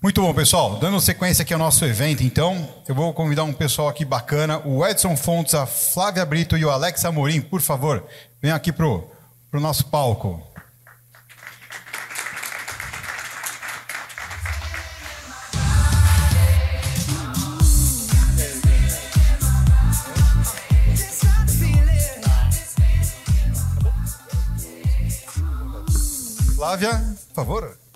Muito bom, pessoal. Dando sequência aqui ao nosso evento, então, eu vou convidar um pessoal aqui bacana, o Edson Fontes, a Flávia Brito e o Alex Amorim, por favor, venham aqui pro, pro nosso palco. Flávia, por favor.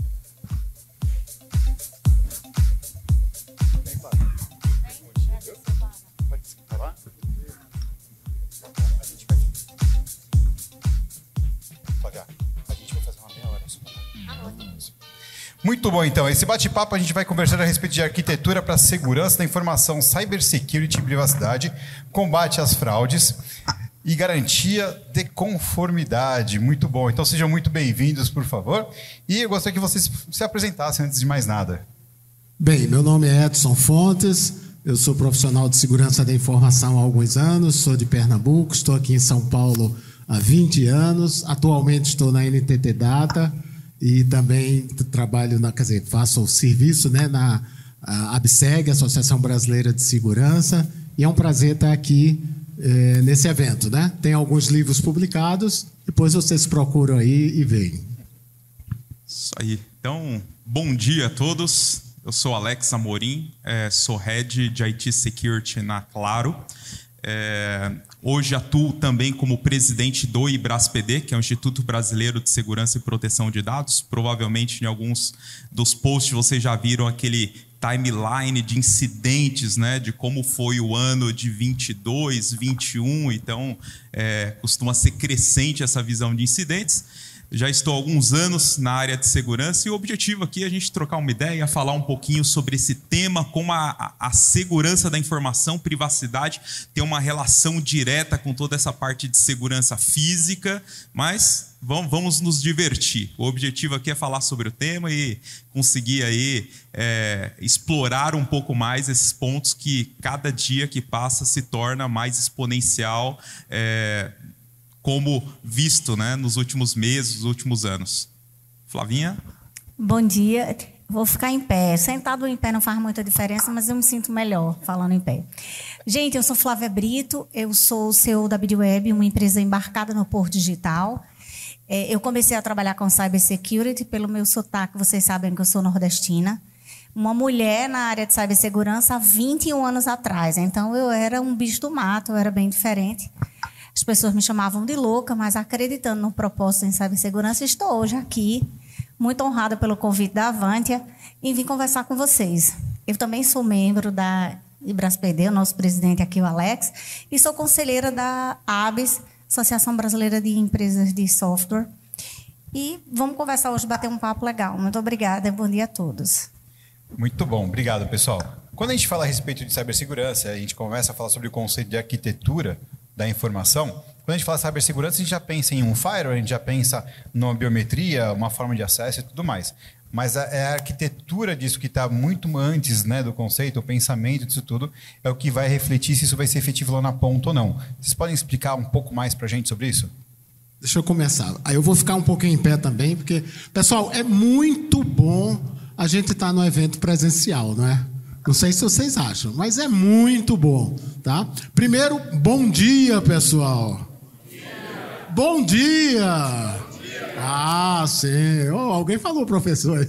Muito bom, então. Esse bate-papo a gente vai conversar a respeito de arquitetura para segurança da informação, cybersecurity e privacidade, combate às fraudes e garantia de conformidade. Muito bom. Então sejam muito bem-vindos, por favor. E eu gostaria que vocês se apresentassem antes de mais nada. Bem, meu nome é Edson Fontes. Eu sou profissional de segurança da informação há alguns anos, sou de Pernambuco, estou aqui em São Paulo há 20 anos. Atualmente estou na NTT Data e também trabalho na, quer dizer, faço o serviço né, na ABSEG, Associação Brasileira de Segurança, e é um prazer estar aqui é, nesse evento. Né? Tem alguns livros publicados, depois vocês procuram aí e veem. Isso aí. Então, bom dia a todos. Eu sou Alex Amorim, é, sou Head de IT Security na Claro. É, hoje atuo também como presidente do IBRASPD, que é o Instituto Brasileiro de Segurança e Proteção de Dados. Provavelmente em alguns dos posts vocês já viram aquele timeline de incidentes, né, de como foi o ano de 22, 21. Então, é, costuma ser crescente essa visão de incidentes. Já estou há alguns anos na área de segurança e o objetivo aqui é a gente trocar uma ideia, falar um pouquinho sobre esse tema, como a, a segurança da informação, privacidade, tem uma relação direta com toda essa parte de segurança física, mas vamos, vamos nos divertir. O objetivo aqui é falar sobre o tema e conseguir aí é, explorar um pouco mais esses pontos que cada dia que passa se torna mais exponencial. É, como visto né, nos últimos meses, nos últimos anos. Flavinha? Bom dia. Vou ficar em pé. Sentado em pé não faz muita diferença, mas eu me sinto melhor falando em pé. Gente, eu sou Flávia Brito, eu sou CEO da BidWeb, uma empresa embarcada no Porto Digital. É, eu comecei a trabalhar com cybersecurity pelo meu sotaque, vocês sabem que eu sou nordestina. Uma mulher na área de cibersegurança há 21 anos atrás. Então eu era um bicho do mato, eu era bem diferente. As pessoas me chamavam de louca, mas acreditando no propósito em cibersegurança, estou hoje aqui, muito honrada pelo convite da Avantia, e vim conversar com vocês. Eu também sou membro da IBRASPD, o nosso presidente aqui, o Alex, e sou conselheira da ABS, Associação Brasileira de Empresas de Software. E vamos conversar hoje, bater um papo legal. Muito obrigada bom dia a todos. Muito bom, obrigado, pessoal. Quando a gente fala a respeito de cibersegurança, a gente começa a falar sobre o conceito de arquitetura, da informação, quando a gente fala cibersegurança, a gente já pensa em um firewall, a gente já pensa numa biometria, uma forma de acesso e tudo mais. Mas a, é a arquitetura disso que está muito antes né, do conceito, o pensamento disso tudo, é o que vai refletir se isso vai ser efetivo lá na ponta ou não. Vocês podem explicar um pouco mais para a gente sobre isso? Deixa eu começar. Aí eu vou ficar um pouquinho em pé também, porque, pessoal, é muito bom a gente estar tá no evento presencial, não é? Não sei se vocês acham, mas é muito bom, tá? Primeiro, bom dia, pessoal. Bom dia. Ah, sim. Oh, alguém falou, professor.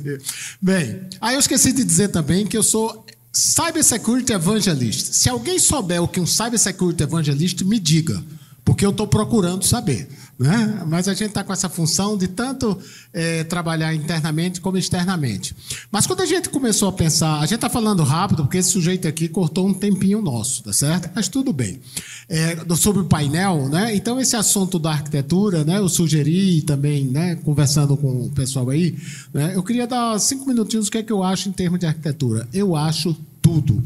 Bem, aí eu esqueci de dizer também que eu sou Cybersecurity Evangelist. Se alguém souber o que um Cybersecurity Evangelist, me diga, porque eu estou procurando saber. Né? Mas a gente está com essa função de tanto é, trabalhar internamente como externamente. Mas quando a gente começou a pensar, a gente está falando rápido, porque esse sujeito aqui cortou um tempinho nosso, tá certo? Mas tudo bem. É, sobre o painel, né? Então, esse assunto da arquitetura, né? Eu sugeri também, né? Conversando com o pessoal aí, né? Eu queria dar cinco minutinhos o que é que eu acho em termos de arquitetura. Eu acho tudo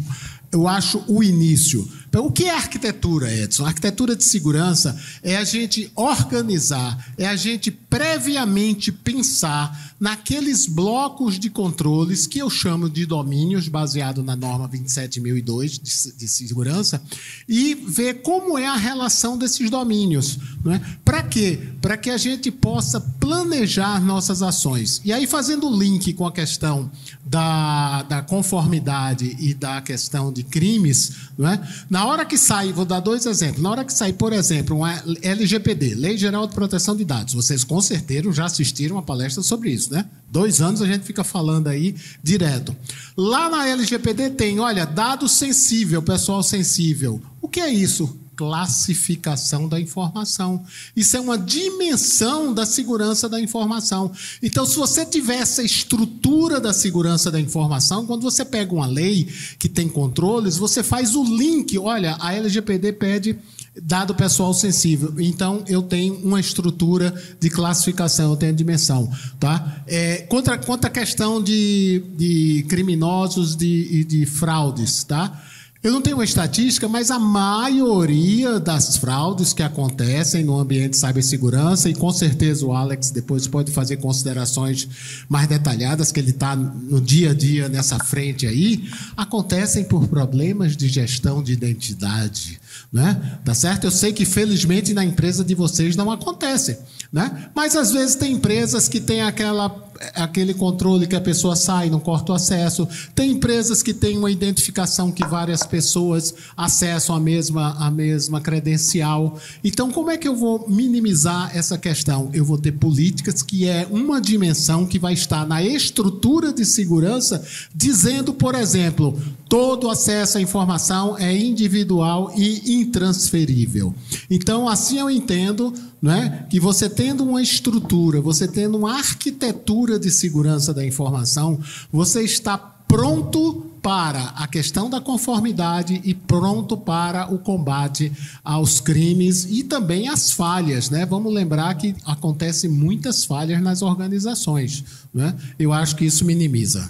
eu acho o início. Então, o que é arquitetura, Edson? Arquitetura de segurança é a gente organizar, é a gente previamente pensar naqueles blocos de controles que eu chamo de domínios, baseado na norma 27002 de, de segurança, e ver como é a relação desses domínios. Né? Para quê? Para que a gente possa planejar nossas ações. E aí, fazendo o link com a questão da, da conformidade e da questão de crimes, né? na hora que sai, vou dar dois exemplos, na hora que sai, por exemplo, um LGPD, Lei Geral de Proteção de Dados, vocês com certeza já assistiram uma palestra sobre isso, né? Dois anos a gente fica falando aí direto. Lá na LGPD tem, olha, dado sensível, pessoal sensível. O que é isso? Classificação da informação. Isso é uma dimensão da segurança da informação. Então, se você tiver essa estrutura da segurança da informação, quando você pega uma lei que tem controles, você faz o link. Olha, a LGPD pede dado pessoal sensível. Então, eu tenho uma estrutura de classificação, eu tenho dimensão. Tá? É, contra, contra a questão de, de criminosos e de, de fraudes, tá? Eu não tenho uma estatística, mas a maioria das fraudes que acontecem no ambiente de cibersegurança, e com certeza o Alex depois pode fazer considerações mais detalhadas, que ele está no dia a dia nessa frente aí, acontecem por problemas de gestão de identidade. Né? Tá certo? Eu sei que felizmente na empresa de vocês não acontece. Né? Mas às vezes tem empresas que têm aquela aquele controle que a pessoa sai, não corta o acesso. Tem empresas que têm uma identificação que várias pessoas acessam a mesma, a mesma credencial. Então, como é que eu vou minimizar essa questão? Eu vou ter políticas que é uma dimensão que vai estar na estrutura de segurança, dizendo, por exemplo, todo acesso à informação é individual e intransferível. Então, assim eu entendo é? que você tendo uma estrutura, você tendo uma arquitetura de segurança da informação, você está pronto para a questão da conformidade e pronto para o combate aos crimes e também às falhas. Né? Vamos lembrar que acontecem muitas falhas nas organizações. Né? Eu acho que isso minimiza.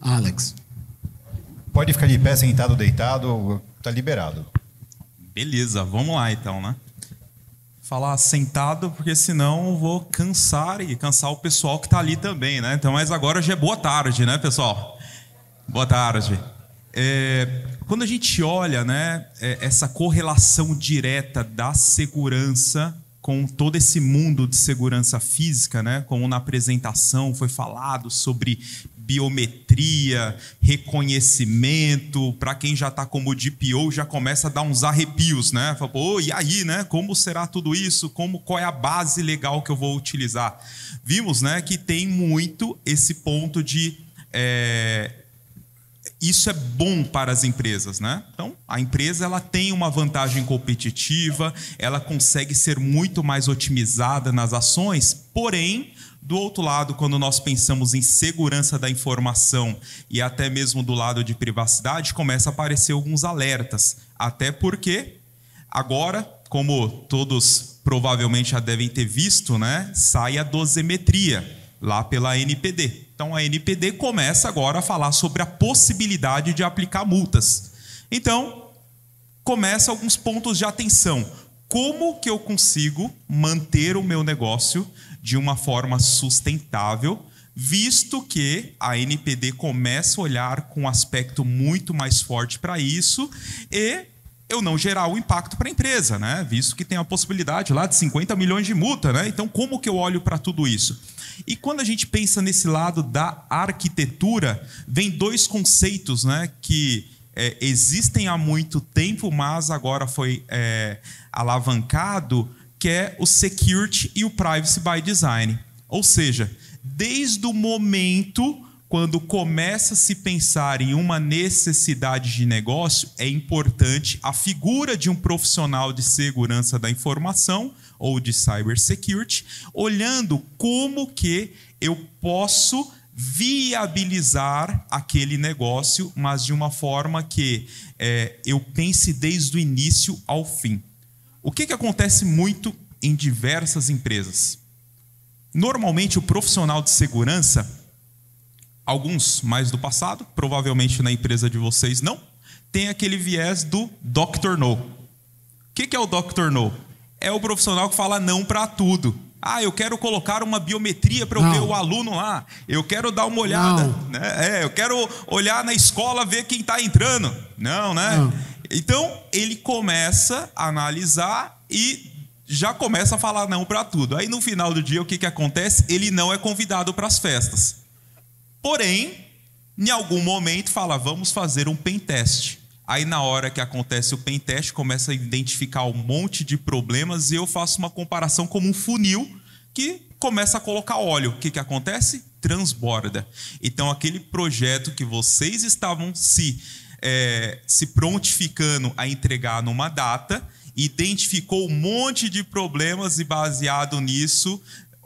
Alex. Pode ficar de pé, sentado, deitado, está liberado. Beleza, vamos lá então, né? falar sentado, porque senão eu vou cansar e cansar o pessoal que está ali também, né? Então, mas agora já é boa tarde, né, pessoal? Boa tarde. É, quando a gente olha, né, é, essa correlação direta da segurança com todo esse mundo de segurança física, né? Como na apresentação foi falado sobre biometria, reconhecimento. Para quem já está como DPO, já começa a dar uns arrepios, né? Fala, Pô, e aí, né? Como será tudo isso? Como qual é a base legal que eu vou utilizar? Vimos, né, que tem muito esse ponto de é, isso é bom para as empresas, né? Então, a empresa ela tem uma vantagem competitiva, ela consegue ser muito mais otimizada nas ações, porém, do outro lado, quando nós pensamos em segurança da informação e até mesmo do lado de privacidade, começa a aparecer alguns alertas. Até porque agora, como todos provavelmente já devem ter visto, né, sai a dosimetria lá pela NPD. Então a NPD começa agora a falar sobre a possibilidade de aplicar multas. Então, começa alguns pontos de atenção. Como que eu consigo manter o meu negócio de uma forma sustentável, visto que a NPD começa a olhar com um aspecto muito mais forte para isso e eu não gerar o impacto para a empresa, né? Visto que tem a possibilidade lá de 50 milhões de multa, né? Então, como que eu olho para tudo isso? E quando a gente pensa nesse lado da arquitetura, vem dois conceitos, né? Que é, existem há muito tempo, mas agora foi é, alavancado que é o security e o privacy by design. Ou seja, desde o momento quando começa a se pensar em uma necessidade de negócio, é importante a figura de um profissional de segurança da informação ou de cybersecurity, olhando como que eu posso viabilizar aquele negócio, mas de uma forma que é, eu pense desde o início ao fim. O que, que acontece muito em diversas empresas? Normalmente, o profissional de segurança, alguns mais do passado, provavelmente na empresa de vocês não, tem aquele viés do Dr. No. O que, que é o Dr. No? É o profissional que fala não para tudo. Ah, eu quero colocar uma biometria para eu ver o aluno lá. Eu quero dar uma olhada. Né? É, eu quero olhar na escola, ver quem está entrando. Não, né? Não. Então, ele começa a analisar e já começa a falar não para tudo. Aí, no final do dia, o que, que acontece? Ele não é convidado para as festas. Porém, em algum momento, fala, vamos fazer um pen test. Aí, na hora que acontece o pen test, começa a identificar um monte de problemas e eu faço uma comparação como um funil que começa a colocar óleo. O que, que acontece? Transborda. Então, aquele projeto que vocês estavam se, é, se prontificando a entregar numa data, identificou um monte de problemas e, baseado nisso,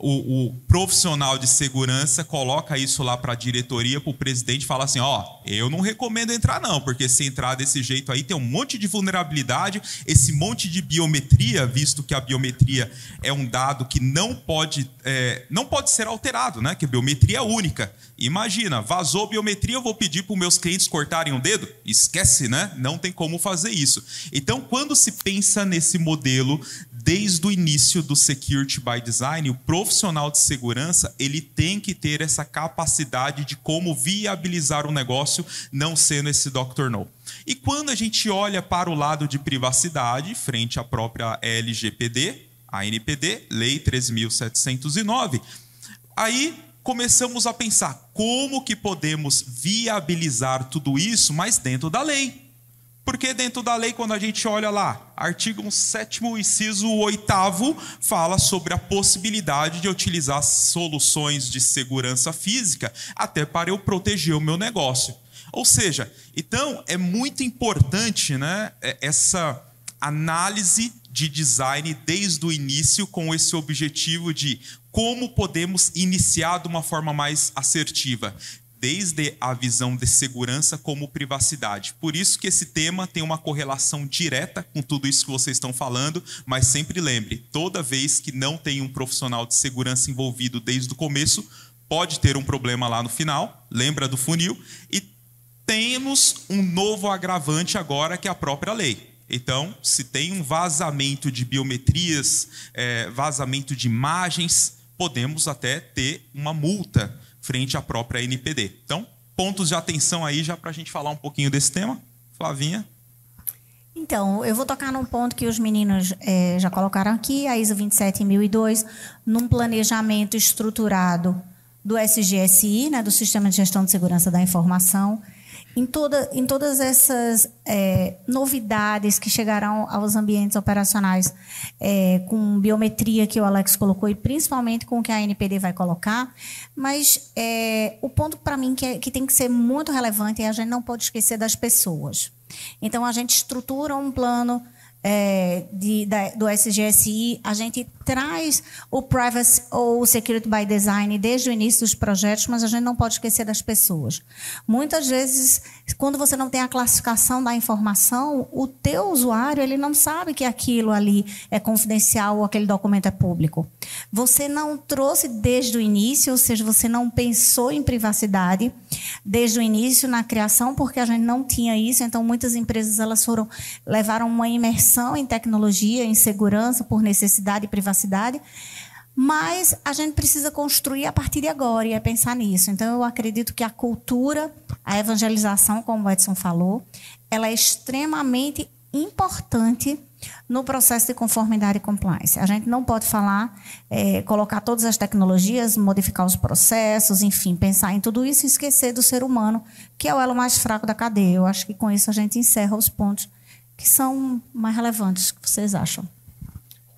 o, o profissional de segurança coloca isso lá para a diretoria, para o presidente, fala assim: ó, eu não recomendo entrar, não, porque se entrar desse jeito aí tem um monte de vulnerabilidade, esse monte de biometria, visto que a biometria é um dado que não pode, é, não pode ser alterado, né? Que biometria é única. Imagina, vazou biometria, eu vou pedir para os meus clientes cortarem um dedo? Esquece, né? Não tem como fazer isso. Então, quando se pensa nesse modelo, desde o início do Security by Design, o profissional de segurança ele tem que ter essa capacidade de como viabilizar o negócio, não sendo esse Dr. No. E quando a gente olha para o lado de privacidade, frente à própria LGPD, a NPD, Lei 3.709, aí começamos a pensar como que podemos viabilizar tudo isso, mas dentro da lei. Porque dentro da lei, quando a gente olha lá, artigo 7 inciso 8 fala sobre a possibilidade de utilizar soluções de segurança física até para eu proteger o meu negócio. Ou seja, então é muito importante né, essa análise de design desde o início com esse objetivo de como podemos iniciar de uma forma mais assertiva desde a visão de segurança como privacidade. Por isso que esse tema tem uma correlação direta com tudo isso que vocês estão falando, mas sempre lembre, toda vez que não tem um profissional de segurança envolvido desde o começo, pode ter um problema lá no final, lembra do funil, e temos um novo agravante agora que é a própria lei. Então, se tem um vazamento de biometrias, é, vazamento de imagens, podemos até ter uma multa frente à própria NPD. Então, pontos de atenção aí já para a gente falar um pouquinho desse tema. Flavinha. Então, eu vou tocar num ponto que os meninos eh, já colocaram aqui, a ISO 27002, num planejamento estruturado do SGSI, né, do Sistema de Gestão de Segurança da Informação, em, toda, em todas essas é, novidades que chegarão aos ambientes operacionais é, com biometria que o Alex colocou e principalmente com o que a NPD vai colocar. Mas é, o ponto para mim que, é, que tem que ser muito relevante é a gente não pode esquecer das pessoas. Então a gente estrutura um plano é, de, da, do SGSI, a gente traz o privacy ou o security by design desde o início dos projetos, mas a gente não pode esquecer das pessoas. Muitas vezes, quando você não tem a classificação da informação, o teu usuário ele não sabe que aquilo ali é confidencial ou aquele documento é público. Você não trouxe desde o início, ou seja, você não pensou em privacidade desde o início na criação, porque a gente não tinha isso. Então, muitas empresas elas foram levaram uma imersão em tecnologia, em segurança por necessidade e privacidade privacidade, mas a gente precisa construir a partir de agora e é pensar nisso. Então, eu acredito que a cultura, a evangelização, como o Edson falou, ela é extremamente importante no processo de conformidade e compliance. A gente não pode falar, é, colocar todas as tecnologias, modificar os processos, enfim, pensar em tudo isso e esquecer do ser humano, que é o elo mais fraco da cadeia. Eu acho que com isso a gente encerra os pontos que são mais relevantes. Que vocês acham?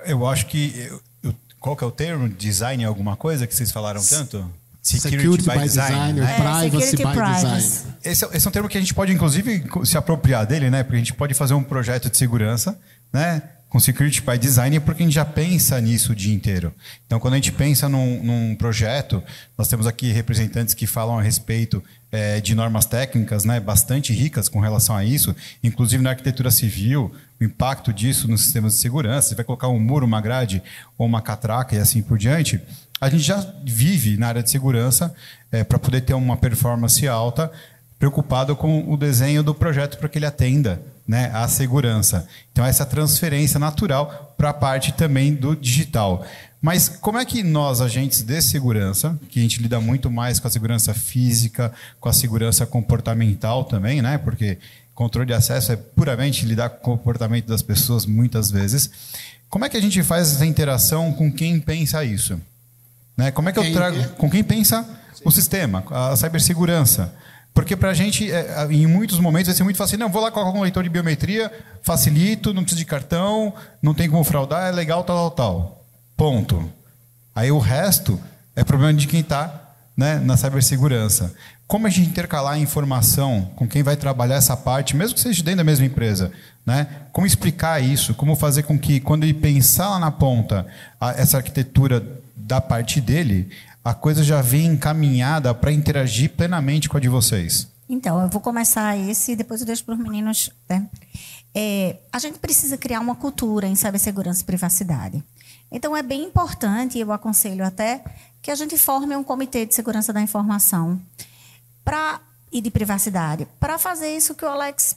Eu acho que. Eu, qual que é o termo? Design alguma coisa que vocês falaram tanto? Security, security by, by, design, design né? privacy by privacy. design. Esse, é, esse, é um termo que a gente pode, inclusive, se apropriar dele, né? Porque a gente pode fazer um projeto de segurança, né? Com security by design, porque a gente já pensa nisso o dia inteiro. Então, quando a gente pensa num, num projeto, nós temos aqui representantes que falam a respeito é, de normas técnicas, né? Bastante ricas com relação a isso, inclusive na arquitetura civil, o impacto disso nos sistemas de segurança, você vai colocar um muro, uma grade ou uma catraca e assim por diante. A gente já vive na área de segurança é, para poder ter uma performance alta, preocupado com o desenho do projeto para que ele atenda né, à segurança. Então, essa transferência natural para a parte também do digital. Mas como é que nós, agentes de segurança, que a gente lida muito mais com a segurança física, com a segurança comportamental também, né? Porque controle de acesso é puramente lidar com o comportamento das pessoas muitas vezes. Como é que a gente faz essa interação com quem pensa isso? Né? Como é que eu trago com quem pensa o sistema, a cibersegurança? Porque para a gente, é, em muitos momentos, vai ser muito fácil. Não, vou lá colocar um leitor de biometria, facilito, não preciso de cartão, não tem como fraudar, é legal, tal, tal, tal. Ponto. Aí o resto é problema de quem está né, na cibersegurança. Como a gente intercalar a informação com quem vai trabalhar essa parte, mesmo que seja dentro da mesma empresa? Né? Como explicar isso? Como fazer com que, quando ele pensar lá na ponta a, essa arquitetura da parte dele, a coisa já vem encaminhada para interagir plenamente com a de vocês? Então, eu vou começar esse e depois eu deixo para os meninos. Né? É, a gente precisa criar uma cultura em cibersegurança e privacidade. Então, é bem importante, eu aconselho até, que a gente forme um comitê de segurança da informação pra, e de privacidade para fazer isso que o Alex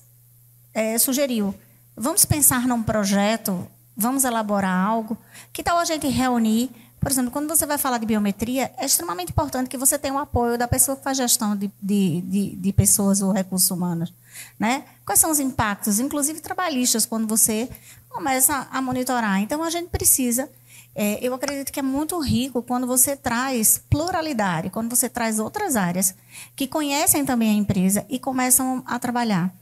é, sugeriu. Vamos pensar num projeto, vamos elaborar algo. Que tal a gente reunir por exemplo, quando você vai falar de biometria, é extremamente importante que você tenha o apoio da pessoa que faz gestão de, de, de, de pessoas ou recursos humanos. Né? Quais são os impactos, inclusive trabalhistas, quando você começa a monitorar? Então, a gente precisa. É, eu acredito que é muito rico quando você traz pluralidade, quando você traz outras áreas que conhecem também a empresa e começam a trabalhar.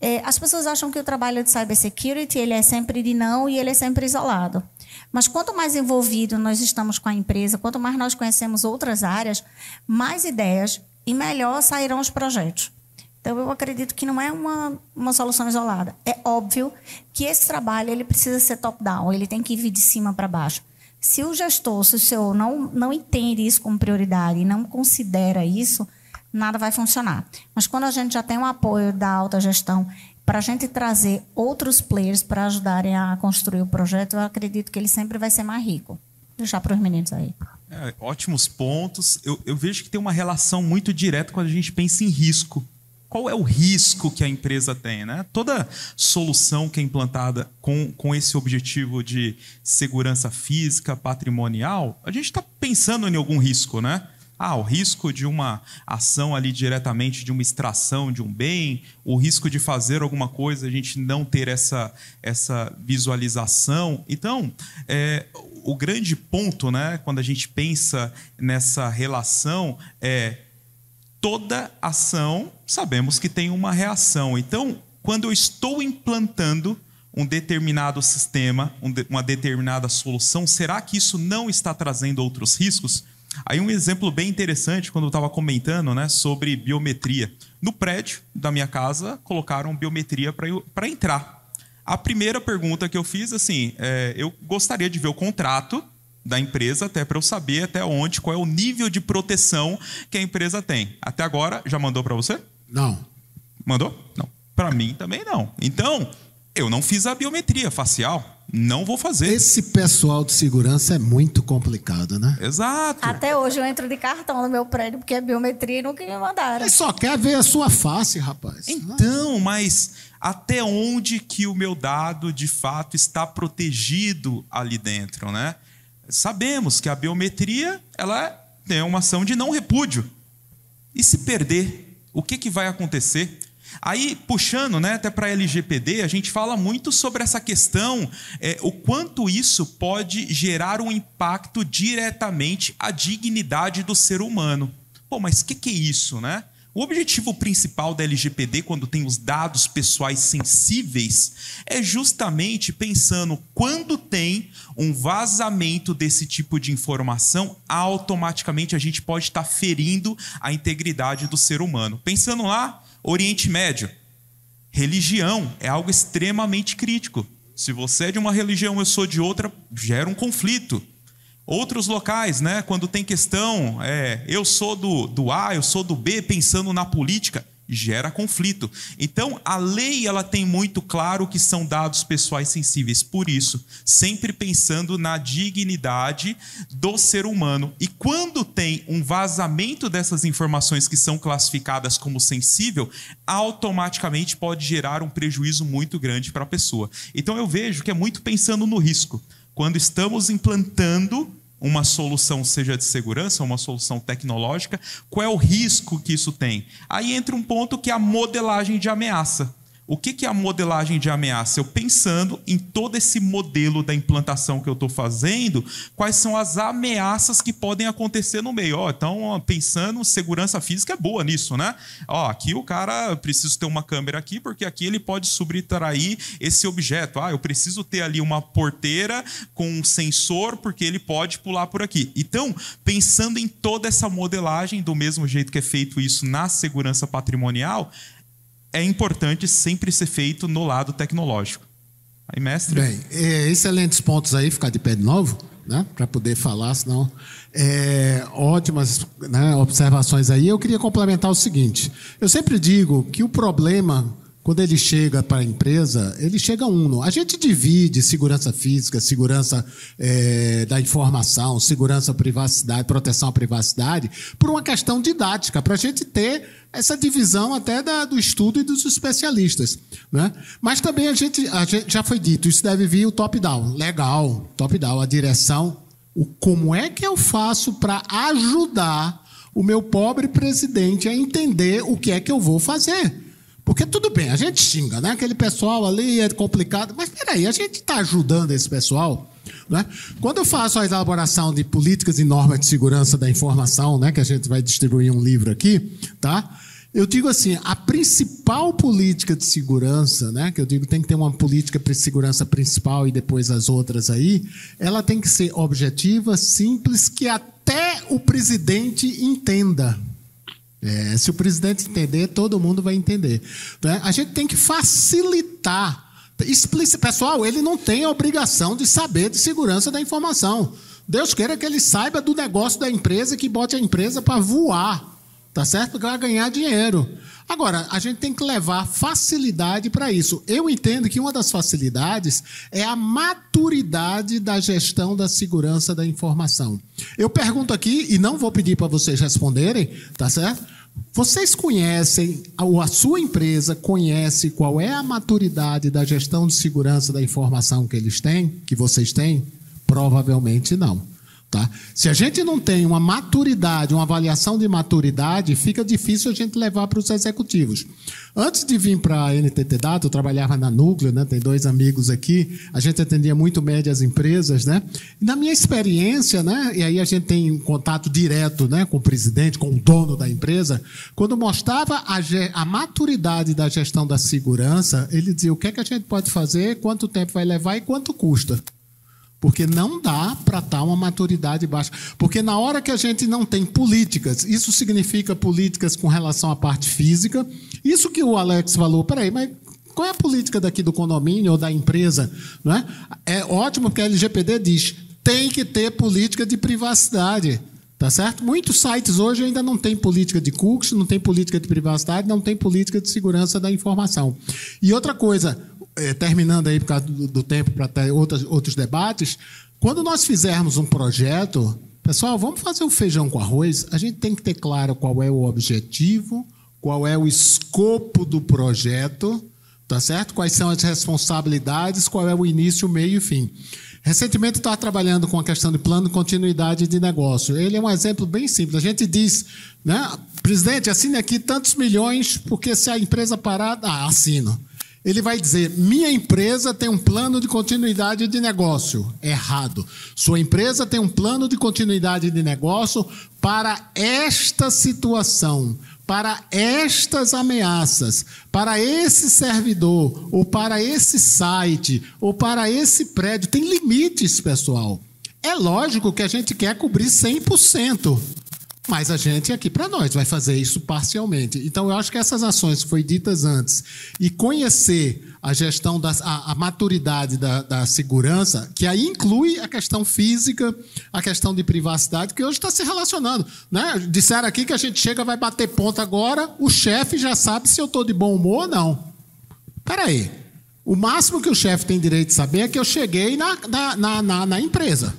É, as pessoas acham que o trabalho de cybersecurity ele é sempre de não e ele é sempre isolado. Mas quanto mais envolvido nós estamos com a empresa, quanto mais nós conhecemos outras áreas, mais ideias e melhor sairão os projetos. Então, eu acredito que não é uma, uma solução isolada. É óbvio que esse trabalho ele precisa ser top-down, ele tem que vir de cima para baixo. Se o gestor, se o senhor não, não entende isso como prioridade e não considera isso, nada vai funcionar. Mas quando a gente já tem o apoio da alta gestão para a gente trazer outros players para ajudarem a construir o projeto, eu acredito que ele sempre vai ser mais rico. Deixar para os meninos aí. É, ótimos pontos. Eu, eu vejo que tem uma relação muito direta quando a gente pensa em risco. Qual é o risco que a empresa tem? Né? Toda solução que é implantada com, com esse objetivo de segurança física, patrimonial, a gente está pensando em algum risco, né? Ah, o risco de uma ação ali diretamente de uma extração de um bem, o risco de fazer alguma coisa, a gente não ter essa, essa visualização. Então, é, o grande ponto, né, quando a gente pensa nessa relação, é toda ação sabemos que tem uma reação. Então, quando eu estou implantando um determinado sistema, uma determinada solução, será que isso não está trazendo outros riscos? Aí um exemplo bem interessante, quando eu estava comentando né, sobre biometria. No prédio da minha casa, colocaram biometria para entrar. A primeira pergunta que eu fiz, assim, é, eu gostaria de ver o contrato da empresa, até para eu saber até onde, qual é o nível de proteção que a empresa tem. Até agora, já mandou para você? Não. Mandou? Não. Para mim também não. Então, eu não fiz a biometria facial. Não vou fazer. Esse pessoal de segurança é muito complicado, né? Exato. Até hoje eu entro de cartão no meu prédio, porque é biometria e nunca me mandaram. Ele só quer ver a sua face, rapaz. Então, mas até onde que o meu dado de fato está protegido ali dentro, né? Sabemos que a biometria ela tem uma ação de não repúdio. E se perder, o que, que vai acontecer? Aí, puxando né, até para a LGPD, a gente fala muito sobre essa questão, é, o quanto isso pode gerar um impacto diretamente à dignidade do ser humano. Pô, mas o que, que é isso, né? O objetivo principal da LGPD, quando tem os dados pessoais sensíveis, é justamente pensando quando tem um vazamento desse tipo de informação, automaticamente a gente pode estar ferindo a integridade do ser humano. Pensando lá, Oriente Médio. Religião é algo extremamente crítico. Se você é de uma religião, eu sou de outra, gera um conflito. Outros locais, né, quando tem questão, é, eu sou do, do A, eu sou do B, pensando na política, gera conflito. Então, a lei ela tem muito claro que são dados pessoais sensíveis. Por isso, sempre pensando na dignidade do ser humano. E quando tem um vazamento dessas informações que são classificadas como sensível, automaticamente pode gerar um prejuízo muito grande para a pessoa. Então, eu vejo que é muito pensando no risco. Quando estamos implantando uma solução seja de segurança, uma solução tecnológica, qual é o risco que isso tem? Aí entra um ponto que é a modelagem de ameaça. O que é a modelagem de ameaça? Eu pensando em todo esse modelo da implantação que eu estou fazendo, quais são as ameaças que podem acontecer no meio. Então, pensando, segurança física é boa nisso, né? Ó, aqui o cara preciso ter uma câmera aqui, porque aqui ele pode subtrair esse objeto. Ah, eu preciso ter ali uma porteira com um sensor, porque ele pode pular por aqui. Então, pensando em toda essa modelagem, do mesmo jeito que é feito isso na segurança patrimonial, é importante sempre ser feito no lado tecnológico. Aí, mestre. Bem, é, excelentes pontos aí, ficar de pé de novo, né? Para poder falar, senão. É, ótimas né, observações aí. Eu queria complementar o seguinte: eu sempre digo que o problema quando ele chega para a empresa, ele chega uno. A gente divide segurança física, segurança é, da informação, segurança privacidade, proteção à privacidade, por uma questão didática, para a gente ter essa divisão até da, do estudo e dos especialistas. Né? Mas também a gente, a gente já foi dito, isso deve vir o top-down. Legal, top-down, a direção. O, como é que eu faço para ajudar o meu pobre presidente a entender o que é que eu vou fazer? Porque tudo bem, a gente xinga, né? Aquele pessoal ali é complicado. Mas peraí, a gente está ajudando esse pessoal. Né? Quando eu faço a elaboração de políticas e normas de segurança da informação, né, que a gente vai distribuir um livro aqui, tá? Eu digo assim, a principal política de segurança, né, que eu digo tem que ter uma política de segurança principal e depois as outras aí, ela tem que ser objetiva, simples, que até o presidente entenda. É, se o presidente entender, todo mundo vai entender. Né? A gente tem que facilitar. Explica, pessoal, ele não tem a obrigação de saber de segurança da informação. Deus queira que ele saiba do negócio da empresa que bote a empresa para voar. Tá certo? Vai ganhar dinheiro. Agora, a gente tem que levar facilidade para isso. Eu entendo que uma das facilidades é a maturidade da gestão da segurança da informação. Eu pergunto aqui, e não vou pedir para vocês responderem, tá certo? Vocês conhecem, ou a sua empresa conhece qual é a maturidade da gestão de segurança da informação que eles têm, que vocês têm? Provavelmente não. Tá? Se a gente não tem uma maturidade, uma avaliação de maturidade, fica difícil a gente levar para os executivos. Antes de vir para a NTT Data, eu trabalhava na Núcleo, né? tem dois amigos aqui, a gente atendia muito médias empresas. Né? E na minha experiência, né? e aí a gente tem um contato direto né? com o presidente, com o dono da empresa, quando mostrava a, a maturidade da gestão da segurança, ele dizia o que, é que a gente pode fazer, quanto tempo vai levar e quanto custa. Porque não dá para estar tá uma maturidade baixa. Porque na hora que a gente não tem políticas, isso significa políticas com relação à parte física. Isso que o Alex falou, peraí, mas qual é a política daqui do condomínio ou da empresa? Não é? é ótimo que a LGPD diz tem que ter política de privacidade. Tá certo? Muitos sites hoje ainda não têm política de cookies, não tem política de privacidade, não tem política de segurança da informação. E outra coisa, é, terminando aí por causa do, do tempo para ter outros, outros debates, quando nós fizermos um projeto, pessoal, vamos fazer um feijão com arroz, a gente tem que ter claro qual é o objetivo, qual é o escopo do projeto, tá certo? Quais são as responsabilidades, qual é o início, o meio e o fim. Recentemente estava trabalhando com a questão de plano de continuidade de negócio. Ele é um exemplo bem simples. A gente diz, né, presidente, assine aqui tantos milhões, porque se a empresa parar, ah, assino ele vai dizer: minha empresa tem um plano de continuidade de negócio. Errado. Sua empresa tem um plano de continuidade de negócio para esta situação, para estas ameaças, para esse servidor, ou para esse site, ou para esse prédio. Tem limites, pessoal. É lógico que a gente quer cobrir 100%. Mas a gente aqui para nós vai fazer isso parcialmente. Então eu acho que essas ações que foi ditas antes e conhecer a gestão da a, a maturidade da, da, segurança, que aí inclui a questão física, a questão de privacidade, que hoje está se relacionando. Né? Disseram aqui que a gente chega, vai bater ponto agora, o chefe já sabe se eu estou de bom humor ou não. Peraí. O máximo que o chefe tem direito de saber é que eu cheguei na, na, na, na, na empresa.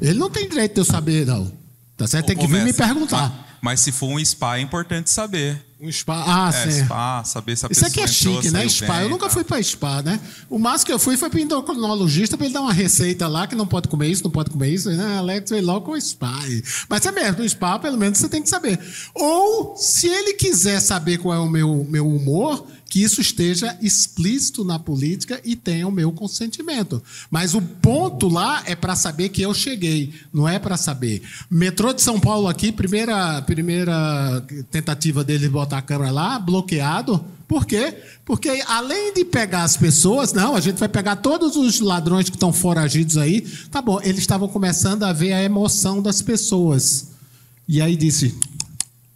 Ele não tem direito de eu saber, não. Tá certo? Tem que vir me perguntar. Mas, se for um spa, é importante saber. Um spa. Ah, é, sim. spa, saber se a Isso aqui é chique, né? Spa. bem, eu nunca tá. fui pra spa, né? O máximo que eu fui foi pro endocrinologista pra ele dar uma receita lá que não pode comer isso, não pode comer isso. Né? Alex veio logo com o spa. Mas é mesmo, o spa, pelo menos você tem que saber. Ou, se ele quiser saber qual é o meu, meu humor, que isso esteja explícito na política e tenha o meu consentimento. Mas o ponto lá é para saber que eu cheguei, não é para saber. Metrô de São Paulo aqui, primeira, primeira tentativa dele botar a câmera lá, bloqueado. Por quê? Porque além de pegar as pessoas, não, a gente vai pegar todos os ladrões que estão foragidos aí. Tá bom, eles estavam começando a ver a emoção das pessoas. E aí disse: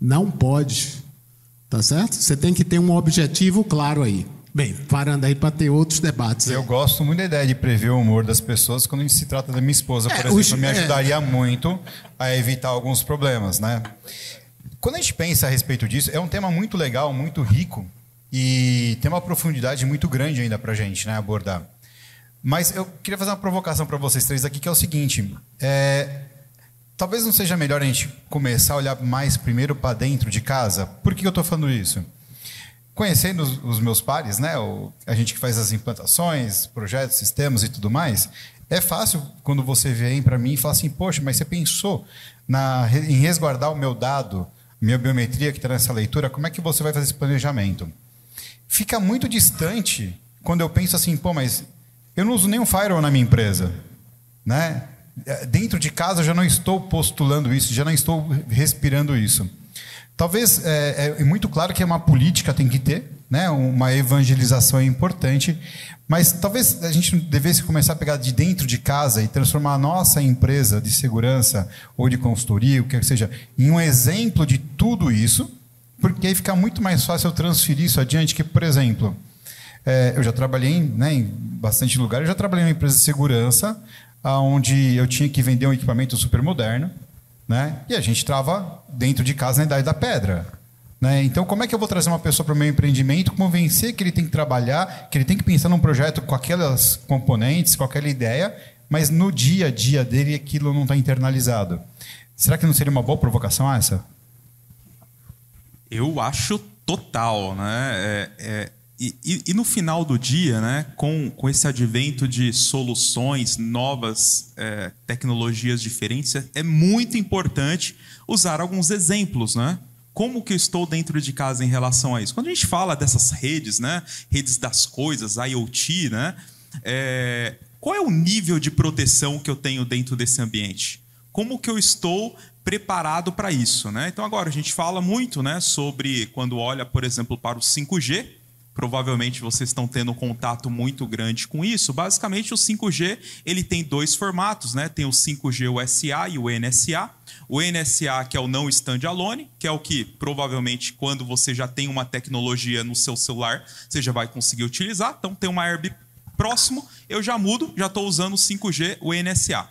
não pode. Tá certo? Você tem que ter um objetivo claro aí. Bem, parando aí para ter outros debates. Eu gosto muito da ideia de prever o humor das pessoas quando se trata da minha esposa, por É, exemplo, os- me é. ajudaria muito a evitar alguns problemas, né? Quando a gente pensa a respeito disso, é um tema muito legal, muito rico e tem uma profundidade muito grande ainda para gente, né, abordar. Mas eu queria fazer uma provocação para vocês três aqui, que é o seguinte: é, talvez não seja melhor a gente começar a olhar mais primeiro para dentro de casa. Por que eu estou falando isso? conhecendo os, meus pares, né, a gente que faz as implantações, projetos, sistemas e tudo mais, é fácil quando você vem para mim e fala assim, poxa, mas você pensou na, em resguardar o meu dado, minha biometria que está nessa leitura, como é que você vai fazer esse planejamento? Fica muito distante quando eu penso assim, pô, mas eu não uso nenhum firewall na minha empresa, né? Eh, Dentro de casa eu já não estou postulando isso, já não estou respirando isso. Talvez é, é muito claro que é uma política tem que ter, né? Uma evangelização é importante, mas talvez a gente devesse começar a pegar de dentro de casa e transformar a nossa empresa de segurança ou de consultoria, o que seja, em um exemplo de tudo isso, porque aí fica muito mais fácil eu transferir isso adiante. Que, por exemplo, é, eu já trabalhei em, né, em bastante lugar, eu já trabalhei em uma empresa de segurança, onde eu tinha que vender um equipamento super moderno, né? E a gente trava dentro de casa na idade da pedra. Né? Então, como é que eu vou trazer uma pessoa para o meu empreendimento, convencer que ele tem que trabalhar, que ele tem que pensar num projeto com aquelas componentes, com aquela ideia, mas no dia a dia dele aquilo não está internalizado? Será que não seria uma boa provocação essa? Eu acho total, né? É, é, e, e- no final do dia, né, com, com esse advento de soluções, novas é, tecnologias diferentes, é, é muito importante usar alguns exemplos, né? Como que eu estou dentro de casa em relação a isso? Quando a gente fala dessas redes, né, redes das coisas, IoT, né, é, qual é o nível de proteção que eu tenho dentro desse ambiente? Como que eu estou preparado para isso, né? Então agora a gente fala muito, né, sobre quando olha, por exemplo, para o 5G, provavelmente vocês estão tendo um contato muito grande com isso. Basicamente o 5G, ele tem dois formatos, né? Tem o 5G USA e o NSA. O NSA, que é o não standalone, que é o que provavelmente quando você já tem uma tecnologia no seu celular, você já vai conseguir utilizar. Então tem uma AirB próximo, eu já mudo, já estou usando o 5G, o NSA.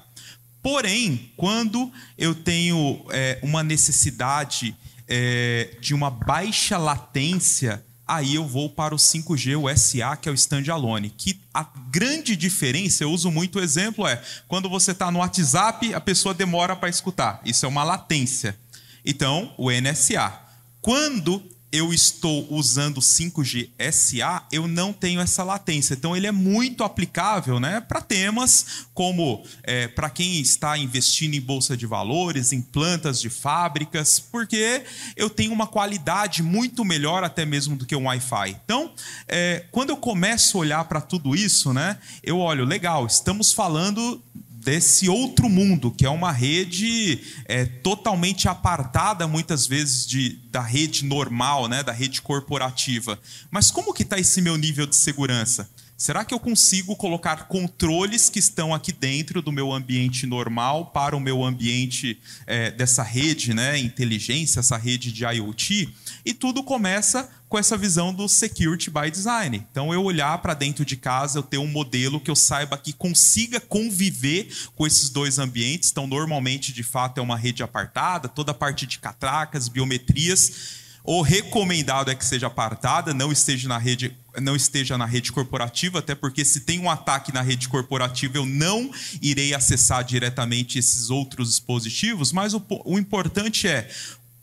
Porém, quando eu tenho é, uma necessidade é, de uma baixa latência, aí eu vou para o 5G, o SA, que é o standalone. Que a grande diferença, eu uso muito o exemplo, é quando você está no WhatsApp, a pessoa demora para escutar. Isso é uma latência. Então, o NSA. Quando eu estou usando 5G SA, eu não tenho essa latência. Então, ele é muito aplicável né, para temas como é, para quem está investindo em bolsa de valores, em plantas de fábricas, porque eu tenho uma qualidade muito melhor até mesmo do que um Wi-Fi. Então, é, quando eu começo a olhar para tudo isso, né, eu olho, legal, estamos falando desse outro mundo, que é uma rede é, totalmente apartada, muitas vezes, de, da rede normal, né, da rede corporativa. Mas como que está esse meu nível de segurança? Será que eu consigo colocar controles que estão aqui dentro do meu ambiente normal para o meu ambiente é, dessa rede, né, inteligência, essa rede de IoT? E tudo começa com essa visão do security by design. Então, eu olhar para dentro de casa, eu ter um modelo que eu saiba que consiga conviver com esses dois ambientes. Então, normalmente, de fato, é uma rede apartada, toda a parte de catracas, biometrias. O recomendado é que seja apartada, não esteja na rede, não esteja na rede corporativa, até porque se tem um ataque na rede corporativa, eu não irei acessar diretamente esses outros dispositivos. Mas o, o importante é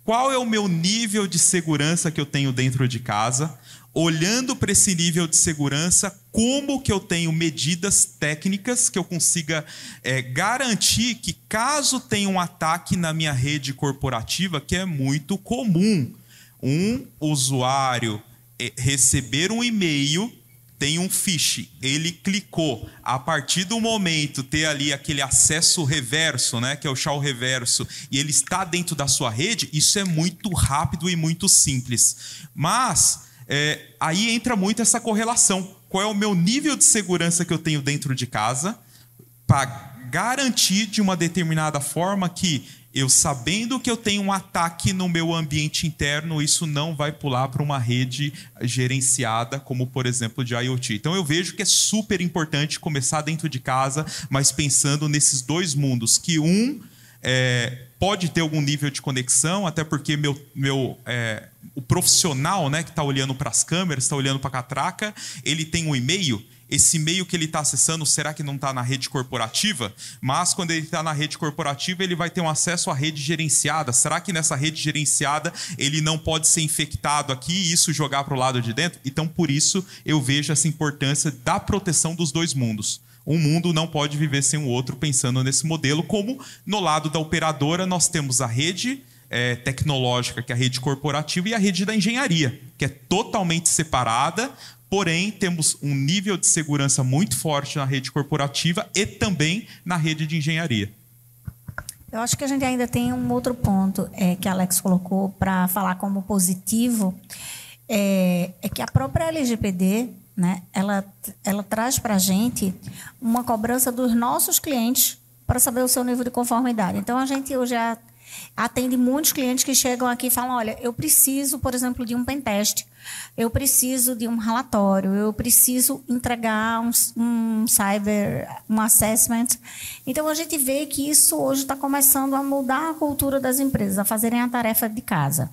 qual é o meu nível de segurança que eu tenho dentro de casa, olhando para esse nível de segurança, como que eu tenho medidas técnicas que eu consiga é, garantir que caso tenha um ataque na minha rede corporativa, que é muito comum, um usuário é, receber um e-mail tem um fiche, ele clicou, a partir do momento ter ali aquele acesso reverso, né, que é o chau reverso, e ele está dentro da sua rede, isso é muito rápido e muito simples. Mas é, aí entra muito essa correlação. Qual é o meu nível de segurança que eu tenho dentro de casa para garantir de uma determinada forma que eu sabendo que eu tenho um ataque no meu ambiente interno, isso não vai pular para uma rede gerenciada, como por exemplo de IoT. Então eu vejo que é super importante começar dentro de casa, mas pensando nesses dois mundos, que um é, pode ter algum nível de conexão, até porque meu, meu é, o profissional né, que está olhando para as câmeras, está olhando para a catraca, ele tem um e-mail esse e-mail que ele está acessando, será que não está na rede corporativa? Mas quando ele está na rede corporativa, ele vai ter um acesso à rede gerenciada. Será que nessa rede gerenciada ele não pode ser infectado aqui e isso jogar para o lado de dentro? Então, por isso, eu vejo essa importância da proteção dos dois mundos. Um mundo não pode viver sem o outro, pensando nesse modelo, como no lado da operadora nós temos a rede é, tecnológica, que é a rede corporativa, e a rede da engenharia, que é totalmente separada, Porém, temos um nível de segurança muito forte na rede corporativa e também na rede de engenharia. Eu acho que a gente ainda tem um outro ponto é, que a Alex colocou para falar como positivo, é, é, que a própria LGPD, né, ela, ela traz para a gente uma cobrança dos nossos clientes para saber o seu nível de conformidade. Então, a gente hoje atende muitos clientes que chegam aqui e falam, olha, eu preciso, por exemplo, de um pentest eu preciso de um relatório, eu preciso entregar um, um cyber, um assessment. Então a gente vê que isso hoje está começando a mudar a cultura das empresas, a fazerem a tarefa de casa.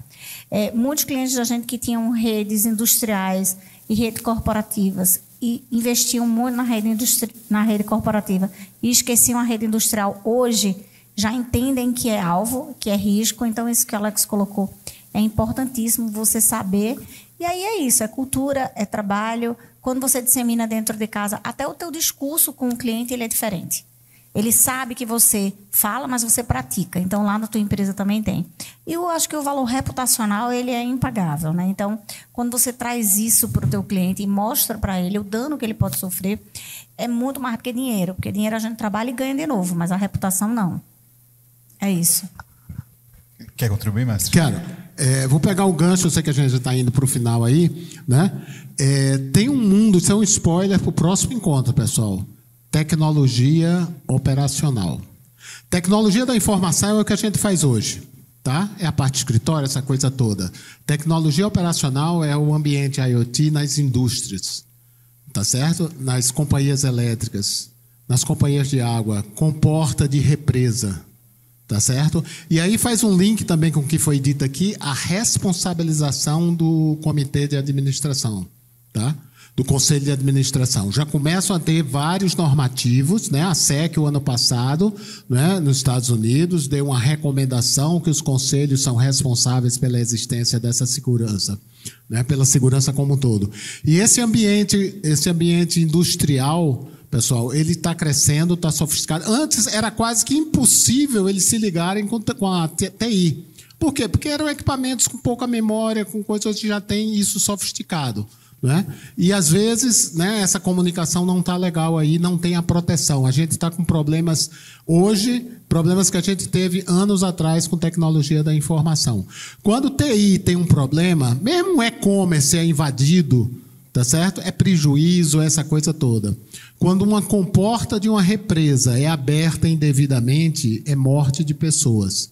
É, muitos clientes da gente que tinham redes industriais e redes corporativas e investiam muito na rede, industri na rede corporativa e esqueciam a rede industrial, hoje já entendem que é alvo, que é risco. Então, isso que a Alex colocou é importantíssimo você saber e aí é isso, é cultura, é trabalho. Quando você dissemina dentro de casa, até o teu discurso com o cliente ele é diferente. Ele sabe que você fala, mas você pratica. Então lá na tua empresa também tem. E eu acho que o valor reputacional ele é impagável, né? Então quando você traz isso para o teu cliente e mostra para ele o dano que ele pode sofrer, é muito mais do que dinheiro, porque dinheiro a gente trabalha e ganha de novo, mas a reputação não. É isso. Quer contribuir, mestre? Quero. É, vou pegar o gancho, eu sei que a gente está indo para o final aí, né? É, tem um mundo, isso é um spoiler para o próximo encontro, pessoal. Tecnologia operacional. Tecnologia da informação é o que a gente faz hoje, tá? É a parte de escritório, essa coisa toda. Tecnologia operacional é o ambiente IoT nas indústrias, tá certo? Nas companhias elétricas, nas companhias de água, com porta de represa, Tá certo? E aí faz um link também com o que foi dito aqui, a responsabilização do comitê de administração, tá? Do conselho de administração. Já começam a ter vários normativos, né? A SEC o ano passado, né, nos Estados Unidos, deu uma recomendação que os conselhos são responsáveis pela existência dessa segurança, né? Pela segurança como um todo. E esse ambiente, esse ambiente industrial, pessoal, ele está crescendo, está sofisticado. Antes era quase que impossível eles se ligarem com, a TI. Por quê? Porque eram equipamentos com pouca memória, com coisas que já tem isso sofisticado. Né? E às vezes né, essa comunicação não está legal aí, não tem a proteção. A gente está com problemas hoje, problemas que a gente teve anos atrás com tecnologia da informação. Quando TI tem um problema, mesmo o e-commerce é invadido, tá certo? É prejuízo, essa coisa toda. Quando uma comporta de uma represa é aberta indevidamente, é morte de pessoas.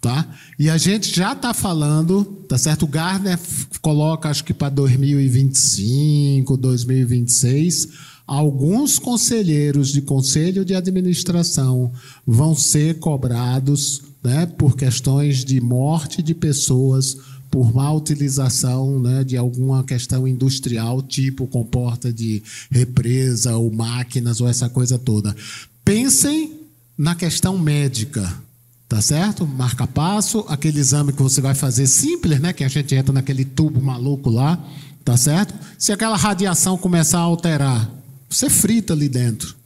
Tá? E a gente já está falando, tá certo? O Gardner coloca, acho que para 2025, 2026, alguns conselheiros de conselho de administração vão ser cobrados né, por questões de morte de pessoas por má utilização né, de alguma questão industrial, tipo comporta de represa ou máquinas ou essa coisa toda. Pensem na questão médica, Tá certo? Marca passo, aquele exame que você vai fazer simples, né? Que a gente entra naquele tubo maluco lá, tá certo? Se aquela radiação começar a alterar, você frita ali dentro,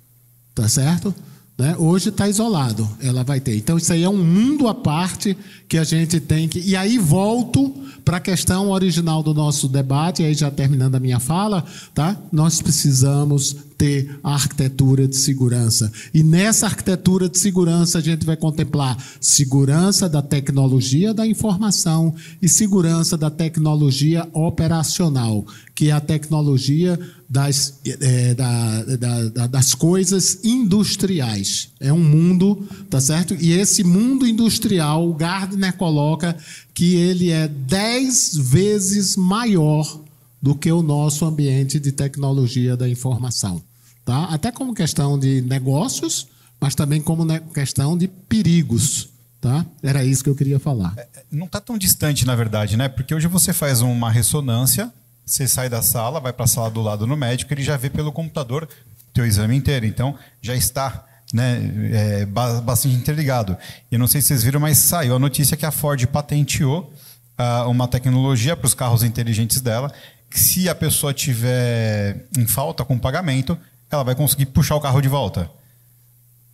tá certo? Né? Hoje está isolado, ela vai ter. Então, isso aí é um mundo à parte que a gente tem que. E aí volto para a questão original do nosso debate, aí já terminando a minha fala, tá? Nós precisamos ter a arquitetura de segurança. E nessa arquitetura de segurança a gente vai contemplar segurança da tecnologia da informação e segurança da tecnologia operacional, que é a tecnologia das, é, da, da, das coisas industriais. É um mundo, tá certo? E esse mundo industrial, o Gardner coloca que ele é dez vezes maior do que o nosso ambiente de tecnologia da informação. Tá? Até como questão de negócios, mas também como questão de perigos. Tá? Era isso que eu queria falar. É, é, não está tão distante, na verdade, né? Porque hoje você faz uma ressonância você sai da sala, vai para a sala do lado no médico, ele já vê pelo computador teu exame inteiro. Então, já está né, é, bastante interligado. E não sei se vocês viram, mas saiu a notícia que a Ford patenteou uh, uma tecnologia para os carros inteligentes dela, que se a pessoa tiver em falta com pagamento, ela vai conseguir puxar o carro de volta.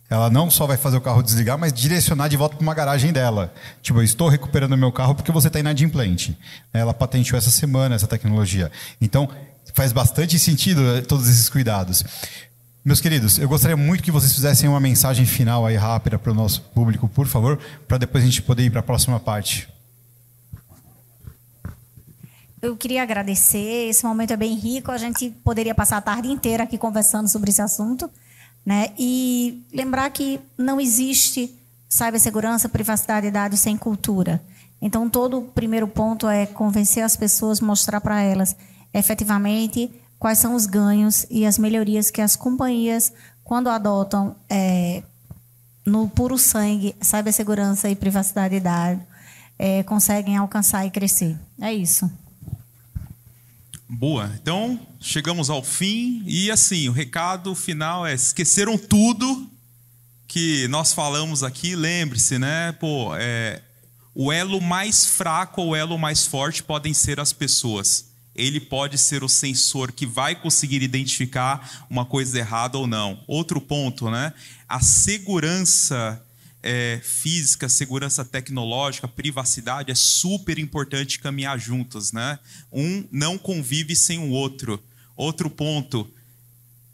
Ela não só vai fazer o carro desligar, mas direcionar de volta para uma garagem dela. Tipo, eu estou recuperando meu carro porque você está inadimplente. Ela patenteou essa semana essa tecnologia. Então, faz bastante sentido eh, todos esses cuidados. Meus queridos, eu gostaria muito que vocês fizessem uma mensagem final aí rápida para o nosso público, por favor, para depois a gente poder ir para a próxima parte. Eu queria agradecer. Esse momento é bem rico. A gente poderia passar a tarde inteira aqui conversando sobre esse assunto. Né? E lembrar que não existe cibersegurança, privacidade de dados sem cultura. Então, todo o primeiro ponto é convencer as pessoas, mostrar para elas efetivamente quais são os ganhos e as melhorias que as companhias, quando adotam é, no puro sangue cibersegurança e privacidade de dados, é, conseguem alcançar e crescer. É isso. Boa. Então, chegamos ao fim e assim, o recado final é: esqueceram tudo que nós falamos aqui, lembre-se, né? Pô, é, o elo mais fraco ou o elo mais forte podem ser as pessoas. Ele pode ser o sensor que vai conseguir identificar uma coisa errada ou não. Outro ponto, né? A segurança é, física, segurança tecnológica, privacidade, é super importante caminhar juntos, né? Um não convive sem o outro. Outro ponto,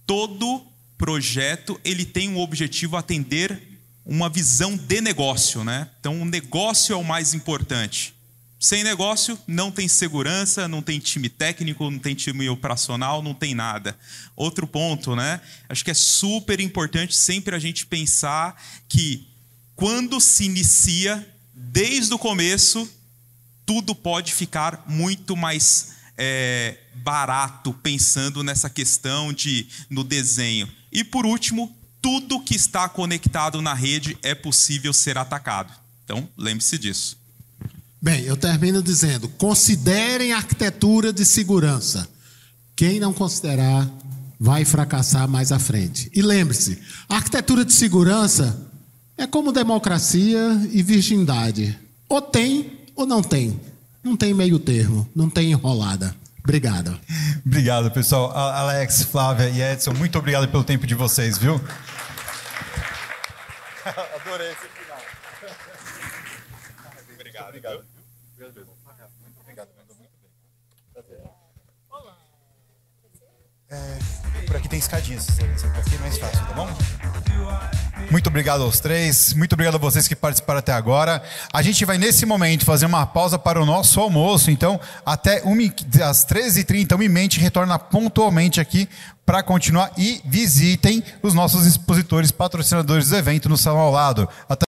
todo projeto ele tem um objetivo atender uma visão de negócio, né? Então o negócio é o mais importante. Sem negócio, não tem segurança, não tem time técnico, não tem time operacional, não tem nada. Outro ponto, né? Acho que é super importante sempre a gente pensar que quando se inicia, desde o começo, tudo pode ficar muito mais é, barato pensando nessa questão de no desenho. E por último, tudo que está conectado na rede é possível ser atacado. Então, lembre-se disso. Bem, eu termino dizendo: considerem arquitetura de segurança. Quem não considerar vai fracassar mais à frente. E lembre-se: arquitetura de segurança é como democracia e virgindade. Ou tem ou não tem. Não tem meio termo, não tem enrolada. Obrigado. Obrigado, pessoal. Alex, Flávia e Edson, muito obrigado pelo tempo de vocês, viu? Adorei esse final. obrigado, obrigado. Muito obrigado, mandou muito bem. Olá. É, por aqui tem escadinhas, aqui é mais fácil, tá bom? Muito obrigado aos três, muito obrigado a vocês que participaram até agora. A gente vai nesse momento fazer uma pausa para o nosso almoço, então até às 13h30, uma mente retorna pontualmente aqui para continuar e visitem os nossos expositores patrocinadores do evento no salão ao lado. Até